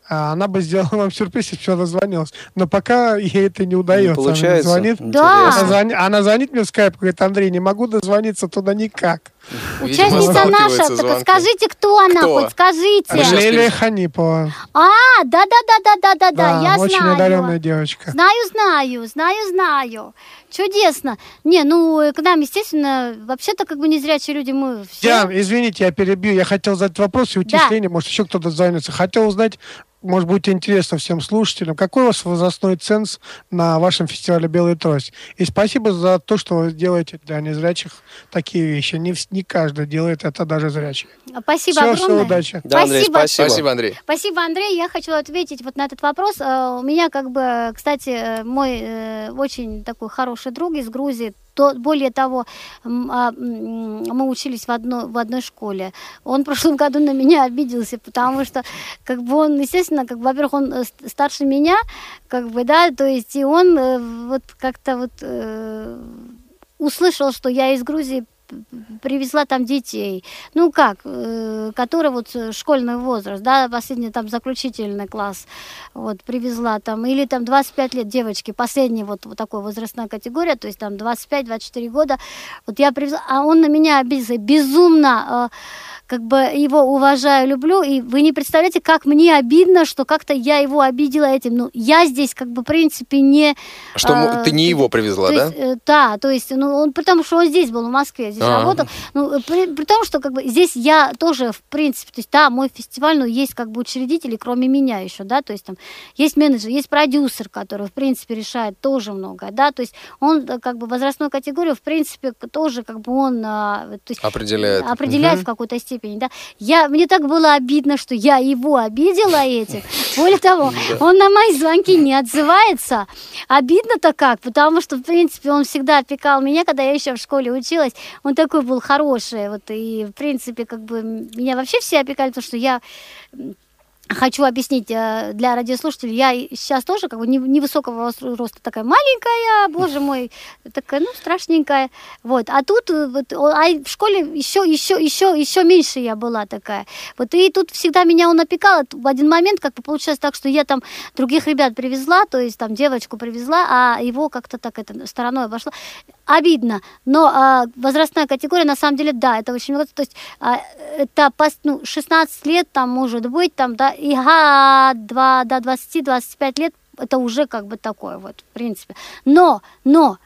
Speaker 6: А, Она бы сделала вам сюрприз, если бы она дозвонилась. Но пока ей это не удается.
Speaker 2: Не получается.
Speaker 6: Она, звонит,
Speaker 4: Да.
Speaker 6: она, звони- она звонит мне в скайп, говорит, Андрей, не могу дозвониться туда никак.
Speaker 4: Участница наша, так скажите, кто она,
Speaker 3: Кто?
Speaker 4: хоть скажите.
Speaker 3: Скажем.
Speaker 6: Ханипова.
Speaker 4: А, да-да-да-да-да-да, я
Speaker 6: очень
Speaker 4: знаю.
Speaker 6: одаренная девочка.
Speaker 4: Знаю, знаю, знаю, знаю. Чудесно. Не, ну, э, к нам, естественно, вообще-то как бы незрячие люди мы все...
Speaker 6: Диан, извините, я перебью. Я хотел задать вопрос и уйти
Speaker 4: Да.
Speaker 6: Может, еще кто-то звонится. Хотел узнать, может быть, интересно всем слушателям, какой у вас возрастной ценз на вашем фестивале «Белый трость». И спасибо за то, что вы делаете для незрячих такие вещи. Не, не каждый делает это, даже зрячий.
Speaker 4: Спасибо
Speaker 6: Все, все,
Speaker 4: огромное.
Speaker 6: удачи.
Speaker 2: Да, Андрей,
Speaker 4: Спасибо.
Speaker 2: спасибо.
Speaker 3: Спасибо, Андрей.
Speaker 4: Спасибо, Андрей. Я хочу ответить вот на этот вопрос. Э, У меня, как бы, кстати, э, мой э, очень такой хороший друг из Грузии. То, более того, а, мы учились в одной, в одной школе. Он в прошлом году на меня обиделся, потому что, как бы, он, естественно, как, бы, во-первых, он ст- старше меня, как бы, да, то есть, и он вот как-то вот э, услышал, что я из Грузии привезла там детей, ну как, э, которые вот э, школьный возраст, да, последний там заключительный класс, вот, привезла там, или там 25 лет девочки, последняя вот, вот такой возрастная категория, то есть там 25-24 года, вот я привезла, а он на меня обиделся, безумно, э, как бы его уважаю, люблю, и вы не представляете, как мне обидно, что как-то я его обидела этим, ну, я здесь, как бы, в принципе, не...
Speaker 3: Что, м-
Speaker 4: э,
Speaker 3: ты не его привезла, да?
Speaker 4: есть, э, да, то есть, ну, он, потому что он здесь был, в Москве, здесь
Speaker 3: А.
Speaker 4: работал. Ну, э, при, при том, что как бы здесь я тоже, в принципе, то есть, да, мой фестиваль, но есть как бы учредители, кроме меня еще, да, то есть там есть менеджер, есть продюсер, который, в принципе, решает тоже многое, да, то есть он э, как бы возрастную категорию, в принципе, тоже как бы он а, то есть,
Speaker 3: Определяет.
Speaker 4: определяет в какой-то степени, да. Я, мне так было обидно, что я его обидела этим. Более того, он на мои звонки не отзывается. Обидно-то как, потому что, в принципе, он всегда опекал меня, когда я еще в школе училась. Он такой был хороший, вот, и, в принципе, как бы, меня вообще все опекали, потому что я Хочу объяснить э, для радиослушателей, я сейчас тоже как бы не- невысокого рос- роста такая маленькая, боже мой, такая, ну, страшненькая, вот, а тут э, вот, а в школе еще, еще, еще, еще меньше я была такая, вот, и тут всегда меня он опекал, в один момент как бы получилось так, что я там других ребят привезла, то есть там девочку привезла, а его как-то так это стороной обошла, обидно, но а, возрастная категория, на самом деле, да, это очень много, то есть а, это ну, 16 лет, там, может быть, там, да, и га, 2, до 20-25 лет, это уже как бы такое вот, в принципе. Но, но,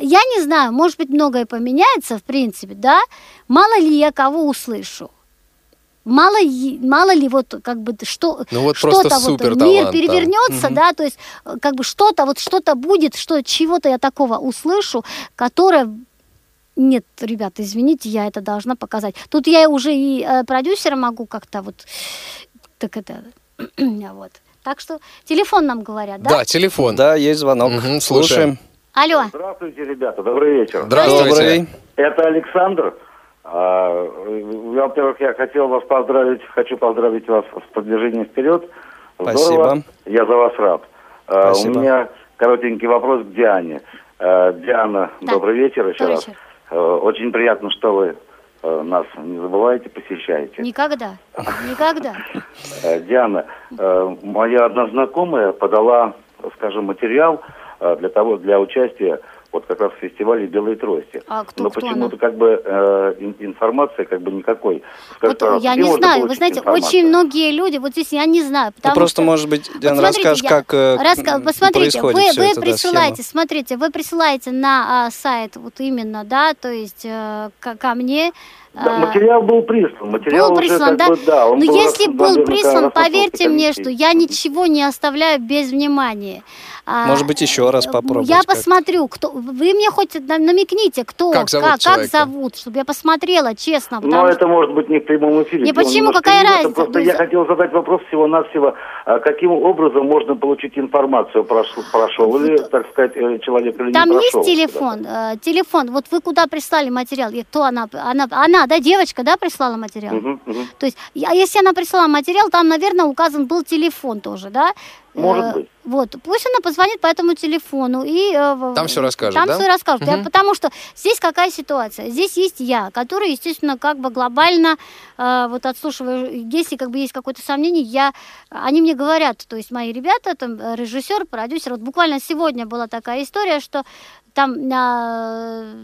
Speaker 4: я не знаю, может быть, многое поменяется, в принципе, да, мало ли я кого услышу. Мало, ли- мало ли вот как бы что
Speaker 3: Ну вот
Speaker 4: что-то вот мир
Speaker 3: талант там.
Speaker 4: перевернется, да, то есть э, как бы что-то вот что-то будет, что чего-то я такого услышу, которое нет, ребята, извините, я это должна показать. Тут я уже и э, продюсера могу как-то вот так это вот. Так что телефон нам говорят, да?
Speaker 3: Да, телефон.
Speaker 2: Да, есть звонок.
Speaker 3: Мгм,
Speaker 2: Слушаем.
Speaker 4: Алло.
Speaker 5: Здравствуйте, ребята, добрый вечер.
Speaker 3: Здравствуйте.
Speaker 2: Добрый.
Speaker 5: Это Александр. А, я, Во-первых, я хотел вас поздравить, хочу поздравить вас с продвижением вперед. Здорово.
Speaker 2: Спасибо.
Speaker 5: Я за вас рад. А, У меня коротенький вопрос к Диане. А, Диана,
Speaker 4: Да.
Speaker 5: добрый вечер еще
Speaker 4: Добрый
Speaker 5: раз.
Speaker 4: вечер.
Speaker 5: А, Очень приятно, что вы нас не забываете, посещаете.
Speaker 4: Никогда. Никогда.
Speaker 5: Э, Диана, э, моя одна знакомая подала, скажем, материал э, для того, для участия вот как раз в фестивале «Белые трости».
Speaker 4: А кто-
Speaker 5: Но
Speaker 4: кто
Speaker 5: почему-то
Speaker 4: она?
Speaker 5: как бы э, ин- информации как бы никакой. Скажите,
Speaker 4: Вот я не знаю, вы знаете,
Speaker 5: информацию?
Speaker 4: очень многие люди, вот здесь я не знаю,
Speaker 2: Ну,
Speaker 4: потому
Speaker 2: просто,
Speaker 4: что...
Speaker 2: может быть, Диана,
Speaker 4: Вот смотрите,
Speaker 2: расскажешь,
Speaker 4: я-
Speaker 2: как э,
Speaker 4: раска- Посмотрите, вы, вы
Speaker 2: это, да,
Speaker 4: присылаете,
Speaker 2: схема.
Speaker 4: смотрите, вы присылаете на а, сайт вот именно, да, то есть э, ко, ко мне,
Speaker 7: Да, материал был прислан. Материал
Speaker 4: был прислан, да?
Speaker 7: Бы, да
Speaker 4: Но если был прислан, поверьте мне, что я ничего не оставляю без внимания.
Speaker 2: А, Может быть, еще раз попробовать.
Speaker 4: Я посмотрю, кто. Вы мне хоть намекните, кто, как зовут, как, как зовут, чтобы я посмотрела, честно.
Speaker 7: Но что... это может быть не в прямом эфире.
Speaker 4: Не почему, какая разница?
Speaker 7: Просто я хотел задать вопрос всего-навсего, а каким образом можно получить информацию, прошел, прошел ли, так сказать, э, человек или
Speaker 4: Там
Speaker 7: не
Speaker 4: прошел. Там есть телефон, э, телефон. Вот вы куда прислали материал? И кто она? Она, она, да, девочка, да, прислала материал? Угу, угу. То есть, а если она прислала материал, там, наверное, указан был телефон тоже, да?
Speaker 7: Может э, быть.
Speaker 4: Вот, пусть она позвонит по этому телефону и...
Speaker 3: Э, там все расскажет,
Speaker 4: Там
Speaker 3: да?
Speaker 4: все расскажет, угу. потому что здесь какая ситуация? Здесь есть я, который, естественно, как бы глобально, э, вот отслушиваю, если как бы есть какое-то сомнение, я, они мне говорят, то есть мои ребята, там, режиссер, продюсер, вот буквально сегодня была такая история, что там э,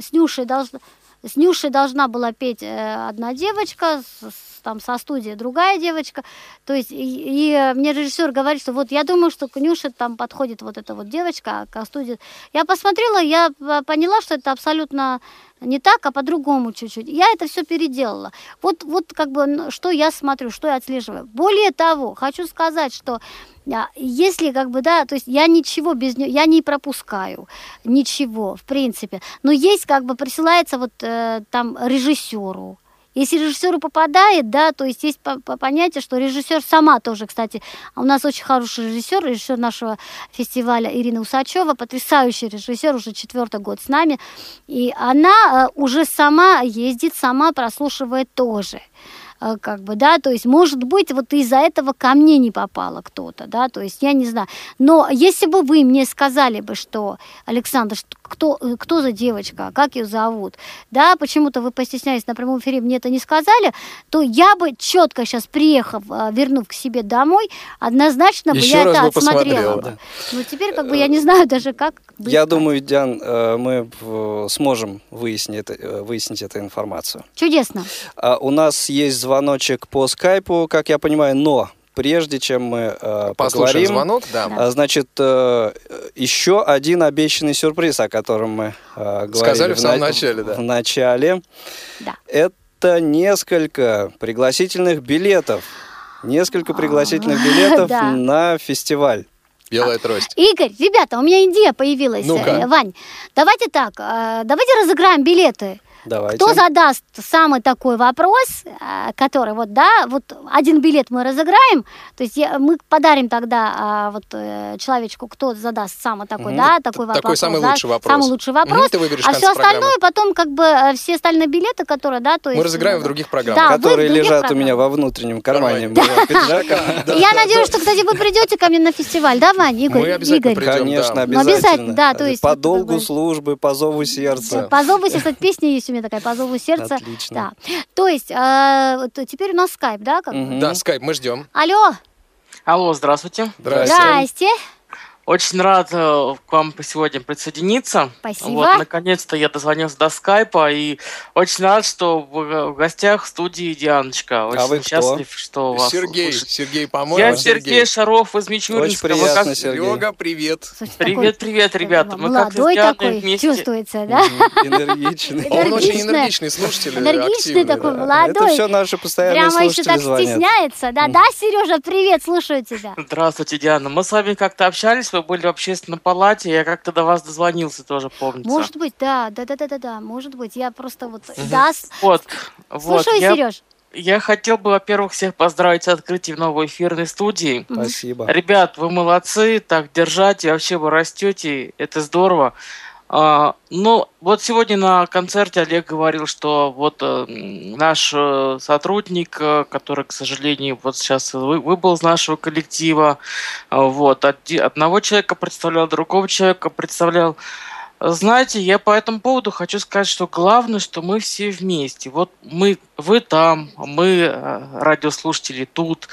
Speaker 4: с Нюшей должна... С Нюшей должна была петь э, одна девочка, с, там со студии другая девочка. То есть, и, и мне режиссер говорит, что вот я думаю, что к Нюше там подходит вот эта вот девочка, а к студии... Я посмотрела, я поняла, что это абсолютно не так, а по-другому чуть-чуть. Я это все переделала. Вот, вот как бы, что я смотрю, что я отслеживаю. Более того, хочу сказать, что а, если как бы, да, то есть я ничего без нее, я не пропускаю, ничего, в принципе. Но есть как бы присылается вот э, там режиссеру, если режиссеру попадает, да, то есть есть понятие, что режиссер сама тоже, кстати, у нас очень хороший режиссер, режиссер нашего фестиваля Ирина Усачева, потрясающий режиссер, уже четвертый год с нами, и она э, уже сама ездит, сама прослушивает тоже. Э, как бы, да, то есть, может быть, вот из-за этого ко мне не попало кто-то, да, то есть, я не знаю. Но если бы вы мне сказали бы, что, Александр, кто, э, кто за девочка, как ее зовут, да, почему-то вы постеснялись на прямом эфире, мне это не сказали, то я бы четко сейчас, приехав, э, вернув к себе домой, однозначно бы я это отсмотрела бы. Да. Но теперь, как бы, я не знаю даже, как
Speaker 2: быть Я думаю, Диан, мы сможем выяснить, выяснить эту информацию.
Speaker 4: Чудесно.
Speaker 2: А у нас есть звоночек по скайпу, как я понимаю, но прежде чем мы э, поговорим,
Speaker 3: звонок, да.
Speaker 2: Э, значит, э, еще один обещанный сюрприз, о котором мы э, говорили
Speaker 3: Сказали в, в самом на... начале, да.
Speaker 2: В начале.
Speaker 4: Да.
Speaker 2: Это несколько пригласительных билетов. Несколько пригласительных билетов на фестиваль.
Speaker 3: Белая трость.
Speaker 4: Игорь, ребята, у меня идея появилась. ну -ка. Вань, давайте так, э, давайте разыграем билеты.
Speaker 2: Давайте.
Speaker 4: Кто задаст самый такой вопрос, э, который вот, да, вот один билет мы разыграем, то есть мы подарим тогда а, вот э, человечку, кто задаст самый такой, угу. да, такой вопрос.
Speaker 3: Такой самый да, лучший вопрос.
Speaker 4: Самый лучший вопрос. Угу,
Speaker 3: ты выберешь
Speaker 4: а все остальное программы. потом как бы э, все остальные билеты, которые, да, то есть...
Speaker 3: Мы разыграем в других программах.
Speaker 2: Да, которые лежат программах. у меня во внутреннем кармане.
Speaker 4: Я надеюсь, что, кстати, вы придете ко мне на фестиваль, да, Вань, Игорь?
Speaker 3: Мы обязательно придем,
Speaker 2: Конечно, обязательно. Да, то есть... По долгу службы, по зову сердца.
Speaker 4: По зову сердца, песня есть у меня такая, по зову сердца.
Speaker 2: Отлично.
Speaker 4: Да. То есть, э, теперь у нас скайп, да? Как
Speaker 3: угу. Да, скайп, мы ждем.
Speaker 4: Алло.
Speaker 8: Алло, здравствуйте.
Speaker 3: Здравствуйте.
Speaker 4: Здрасте.
Speaker 8: Очень рад э, к вам сегодня присоединиться.
Speaker 4: Спасибо.
Speaker 8: Вот, наконец-то я дозвонился до скайпа и очень рад, что в гостях в студии Дианочка. Очень
Speaker 2: а вы
Speaker 8: счастлив,
Speaker 2: кто?
Speaker 8: что вас
Speaker 3: Сергей,
Speaker 8: услышать.
Speaker 3: Сергей, по-моему.
Speaker 8: Я Сергей, Сергей Шаров из Мичуринска.
Speaker 2: Очень приятно, как...
Speaker 3: Сергей. Серега, привет.
Speaker 8: привет, привет, ребята.
Speaker 4: Мы молодой как такой, вместе... чувствуется, да?
Speaker 2: Энергичный.
Speaker 3: Он очень энергичный слушатель,
Speaker 4: Энергичный такой, молодой.
Speaker 2: Это все наши постоянные
Speaker 4: Прямо еще так стесняется, да? Да, Сережа, привет, слушаю тебя.
Speaker 8: Здравствуйте, Диана. Мы с вами как-то общались, вы были в общественном на палате, я как-то до вас дозвонился тоже, помнится.
Speaker 4: Может быть, да, да, да, да, да, да, может быть, я просто вот, да.
Speaker 8: Вот, вот,
Speaker 4: я... Сереж.
Speaker 8: Я хотел бы, во-первых, всех поздравить с открытием новой эфирной студии.
Speaker 2: Спасибо.
Speaker 8: Ребят, вы молодцы, так держать, и вообще вы растете, это здорово. А, ну, вот сегодня на концерте Олег говорил, что вот э, наш э, сотрудник, э, который, к сожалению, вот сейчас вы, выбыл из нашего коллектива, э, вот, од, одного человека представлял, другого человека представлял. Знаете, я по этому поводу хочу сказать, что главное, что мы все вместе. Вот мы, вы там, мы, э, радиослушатели, тут.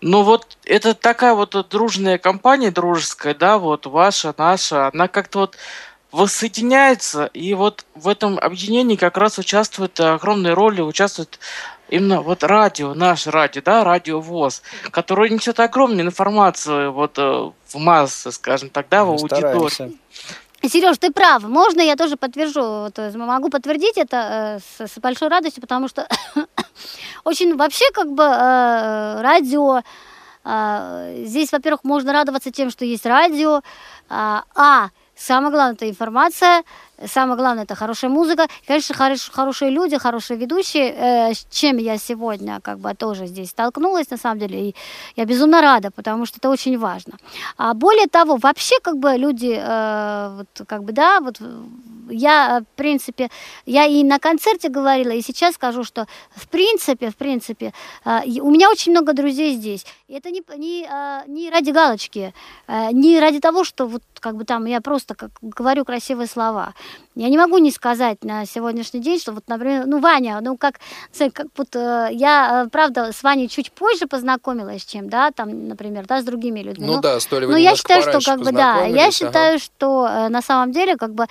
Speaker 8: Но вот это такая вот дружная компания, дружеская, да, вот ваша, наша, она как-то вот воссоединяется, и вот в этом объединении как раз участвует огромной роли, участвует именно вот радио, наше радио, да, радио ВОЗ, которое несет огромную информацию вот э, в массы, скажем так, да, в аудиторию.
Speaker 4: Сереж, ты прав. Можно я тоже подтвержу? Вот, э, могу подтвердить это э, с, с большой радостью, потому что очень вообще как бы э, радио. Э, здесь, во-первых, можно радоваться тем, что есть радио. Э, а самое главное это информация, Самое главное это хорошая музыка. Конечно, хорош, хорошие люди, хорошие ведущие, э, чем я сегодня как бы тоже здесь столкнулась, на самом деле. И я безумно рада, потому что это очень важно. А более того, вообще как бы люди, э, вот, как бы, да, вот я, в принципе, я и на концерте говорила, и сейчас скажу, что в принципе, в принципе, э, у меня очень много друзей здесь. И это не, не, э, не ради галочки, э, не ради того, что вот как бы там я просто как говорю красивые слова. Я не могу не сказать на сегодняшний день, что вот, например, ну, Ваня, ну, как, как вот э, я, э, правда, с Ваней чуть позже познакомилась, чем, да, там, например, да, с другими людьми.
Speaker 3: Ну,
Speaker 4: ну
Speaker 3: да, стоили
Speaker 4: Но я считаю, что, как бы, да, я считаю, ага. что э, на самом деле, как бы,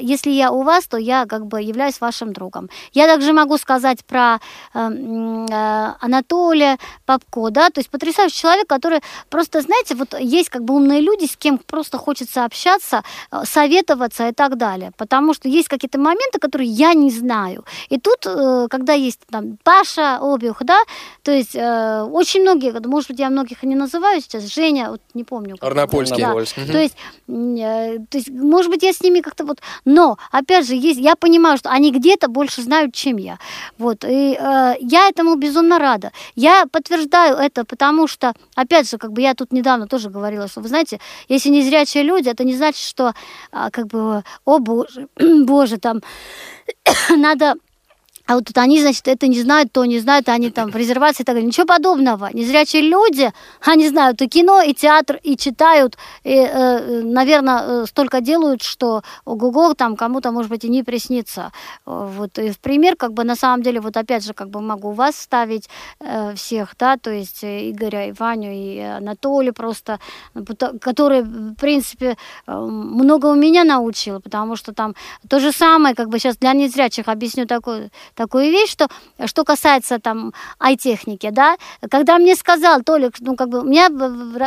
Speaker 4: если я у вас, то я, как бы, являюсь вашим другом. Я также могу сказать про Анатолия Попко, да, то есть потрясающий человек, который просто, знаете, вот есть, как бы, умные люди, с кем просто хочется общаться, советоваться и так далее потому что есть какие-то моменты, которые я не знаю. И тут, э, когда есть там Паша Обиух, да, то есть э, очень многие, может быть, я многих не называю сейчас, Женя, вот не помню.
Speaker 3: Арнопольский.
Speaker 4: Да. Угу. То, есть, э, то есть, может быть, я с ними как-то вот... Но, опять же, есть, я понимаю, что они где-то больше знают, чем я. Вот, и э, я этому безумно рада. Я подтверждаю это, потому что, опять же, как бы я тут недавно тоже говорила, что, вы знаете, если не зрячие люди, это не значит, что, э, как бы, о боже, боже, там надо а вот тут они, значит, это не знают, то не знают, они там в резервации и так далее. Ничего подобного. Незрячие люди, они знают и кино, и театр, и читают, и, э, наверное, э, столько делают, что ого там кому-то, может быть, и не приснится. Вот, и в пример, как бы, на самом деле, вот опять же, как бы могу вас ставить э, всех, да, то есть э, Игоря, и Ваню, и Анатолия просто, который, в принципе, э, много у меня научил, потому что там то же самое, как бы сейчас для незрячих объясню такое такую вещь, что что касается там ай-техники, да, когда мне сказал Толик, ну как бы, меня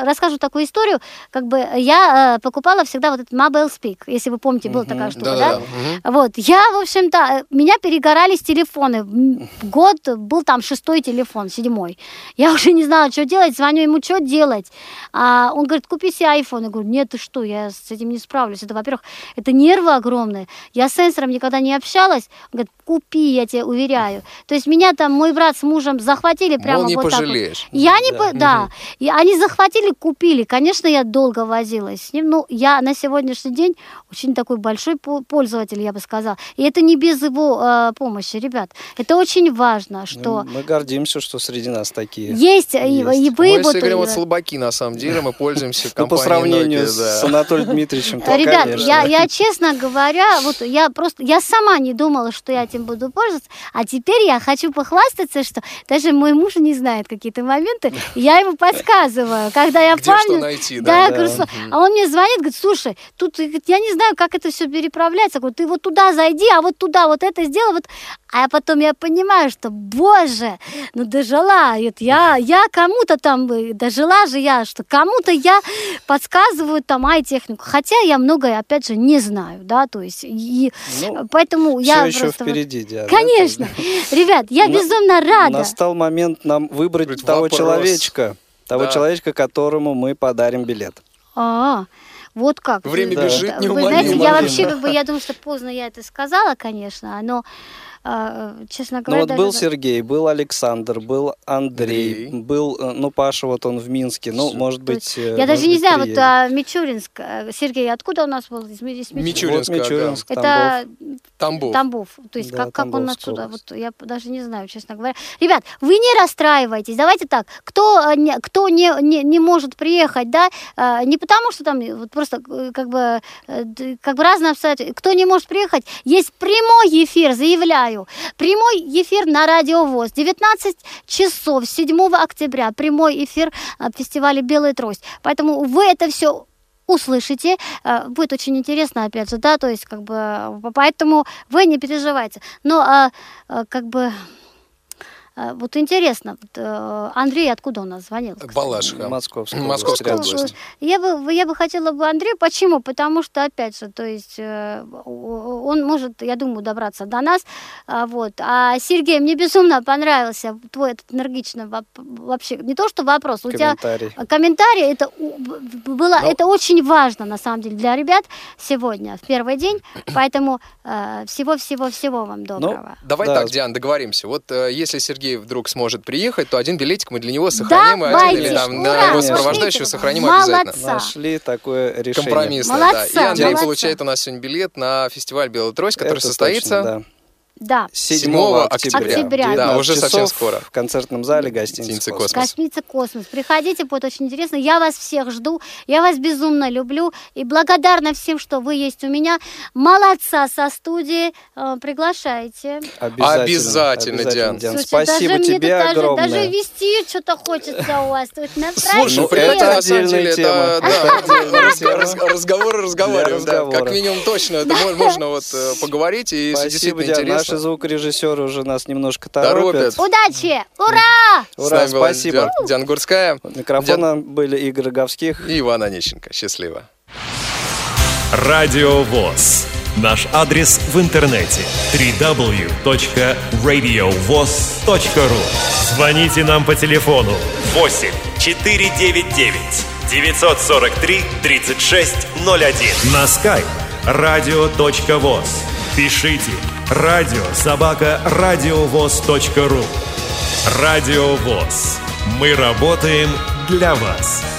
Speaker 4: расскажу такую историю, как бы я э, покупала всегда вот этот Mobile Speak, если вы помните, была такая штука, да, да? да? вот, я, в общем-то, меня перегорались телефоны, год был там шестой телефон, седьмой, я уже не знала, что делать, звоню ему, что делать, а он говорит, купи себе iPhone, я говорю, нет, ты что, я с этим не справлюсь, это, во-первых, это нервы огромные, я с сенсором никогда не общалась, он говорит, купи, я тебе уверяю. То есть меня там мой брат с мужем захватили прямо Мол,
Speaker 3: не
Speaker 4: вот
Speaker 3: пожалеешь.
Speaker 4: так вот. Я не, да. По... да. И они захватили, купили. Конечно, я долго возилась с ним. Ну, я на сегодняшний день очень такой большой пользователь, я бы сказала. И это не без его э, помощи, ребят. Это очень важно, что...
Speaker 2: Мы гордимся, что среди нас такие.
Speaker 4: Есть, есть. И, и вы...
Speaker 3: Мы вот, с Игорем вот слабаки, на самом деле, мы пользуемся компанией
Speaker 2: Ну, по сравнению с Анатолием Дмитриевичем,
Speaker 4: Ребят, я, я, честно говоря, вот я просто, я сама не думала, что я этим буду пользоваться, а теперь я хочу похвастаться, что даже мой муж не знает какие-то моменты, я ему подсказываю, когда я
Speaker 3: Где
Speaker 4: помню.
Speaker 3: Что найти, да?
Speaker 4: да, да. А он мне звонит, говорит, слушай, тут я не знаю, как это все переправляется, говорю, ты вот туда зайди, а вот туда вот это сделай, вот а потом я понимаю, что, боже, ну дожила, я, я кому-то там, дожила же я, что кому-то я подсказываю там ай-технику, хотя я многое, опять же, не знаю, да, то есть, и ну, поэтому
Speaker 2: я еще просто... впереди,
Speaker 4: Диана. Конечно. Да? Ребят, я безумно рада.
Speaker 2: Настал момент нам выбрать того человечка, того человечка, которому мы подарим билет.
Speaker 4: А. Вот как.
Speaker 3: Время бежит
Speaker 4: неумолимо. Вы знаете, я вообще, как бы, я думаю, что поздно я это сказала, конечно, но честно говоря...
Speaker 2: Ну вот был Сергей, был Александр, был Андрей, Андрей. был, э, ну, Паша вот он в Минске, ну, может быть...
Speaker 4: Э, я даже не знаю, приедет. вот а, Мичуринск, э, Сергей, откуда у нас был? Из,
Speaker 3: из Мичуринска,
Speaker 2: вот Мичуринск,
Speaker 4: да.
Speaker 3: Тамбов.
Speaker 4: Тамбов. То есть да, как, как он отсюда? Вот я даже не знаю, честно говоря. Ребят, вы не расстраивайтесь. Давайте так. Кто, кто не, не, не может приехать, да, не потому что там вот просто как бы, как бы разные обстоятельства. Кто не может приехать, есть прямой эфир, заявляю говорю. Прямой эфир на Радио ВОЗ. 19 часов 7 октября. Прямой эфир фестиваля «Белая трость». Поэтому вы это все услышите. Э, будет очень интересно, опять же, да, то есть, как бы, поэтому вы не переживайте. Но, а, как бы, вот интересно, вот, Андрей откуда у нас звонил?
Speaker 3: Балашиха.
Speaker 2: Московская,
Speaker 3: Московская область.
Speaker 4: Я бы, я бы хотела бы Андрея, почему? Потому что, опять же, то есть он может, я думаю, добраться до нас, вот. А Сергей, мне безумно понравился твой этот энергичный вообще, не то что вопрос, у тебя комментарий, это было, Но... это очень важно, на самом деле, для ребят сегодня, в первый день, поэтому всего-всего-всего вам доброго.
Speaker 3: Ну, давай да. так, Диан, договоримся. Вот э, если Сергей вдруг сможет приехать, то один билетик мы для него сохраним, Давайте. и один или там, на его сопровождающего сохраним
Speaker 4: Молодца.
Speaker 3: обязательно.
Speaker 2: Нашли такое решение.
Speaker 3: Компромиссное,
Speaker 4: Молодца,
Speaker 3: да. И Андрей
Speaker 4: молодца.
Speaker 3: получает у нас сегодня билет на фестиваль «Белый трость», который
Speaker 2: Это
Speaker 3: состоится...
Speaker 2: Точно, да.
Speaker 4: Да.
Speaker 2: 7
Speaker 3: октября.
Speaker 4: Октября.
Speaker 3: Да, уже совсем скоро.
Speaker 2: В концертном зале гостиницы
Speaker 3: Гостиница
Speaker 2: «Космос».
Speaker 3: «Космос».
Speaker 4: Космица Космос. Приходите, будет очень интересно. Я вас всех жду. Я вас безумно люблю. И благодарна всем, что вы есть у меня. Молодца со студии. Э, приглашайте.
Speaker 2: Обязательно,
Speaker 3: Обязательно, Диан.
Speaker 2: Диан.
Speaker 4: Слушайте,
Speaker 2: Спасибо
Speaker 4: даже
Speaker 2: тебе
Speaker 4: даже,
Speaker 2: огромное.
Speaker 4: даже вести что-то хочется у вас.
Speaker 3: Слушай,
Speaker 2: Ну,
Speaker 3: приходи,
Speaker 2: это
Speaker 3: на самом деле,
Speaker 2: тема.
Speaker 3: это да,
Speaker 2: Это
Speaker 3: разговоры разговариваем. Как минимум точно, это мо- можно вот э, поговорить, и действительно
Speaker 2: Диан. Наши звукорежиссеры уже нас немножко
Speaker 3: Торопят.
Speaker 2: торопят.
Speaker 4: Удачи! Ура!
Speaker 2: Ура, спасибо.
Speaker 3: Диан- Гурская
Speaker 2: У микрофона были Игорь Говских.
Speaker 3: и Иван Онищенко. Счастливо.
Speaker 1: Радио ВОЗ. Наш адрес в интернете www.radiovoz.ru Звоните нам по телефону 8 499 943 3601 на skype radio.voz Пишите радио собака радиовоз.ру Радио ВОЗ. Мы работаем для вас.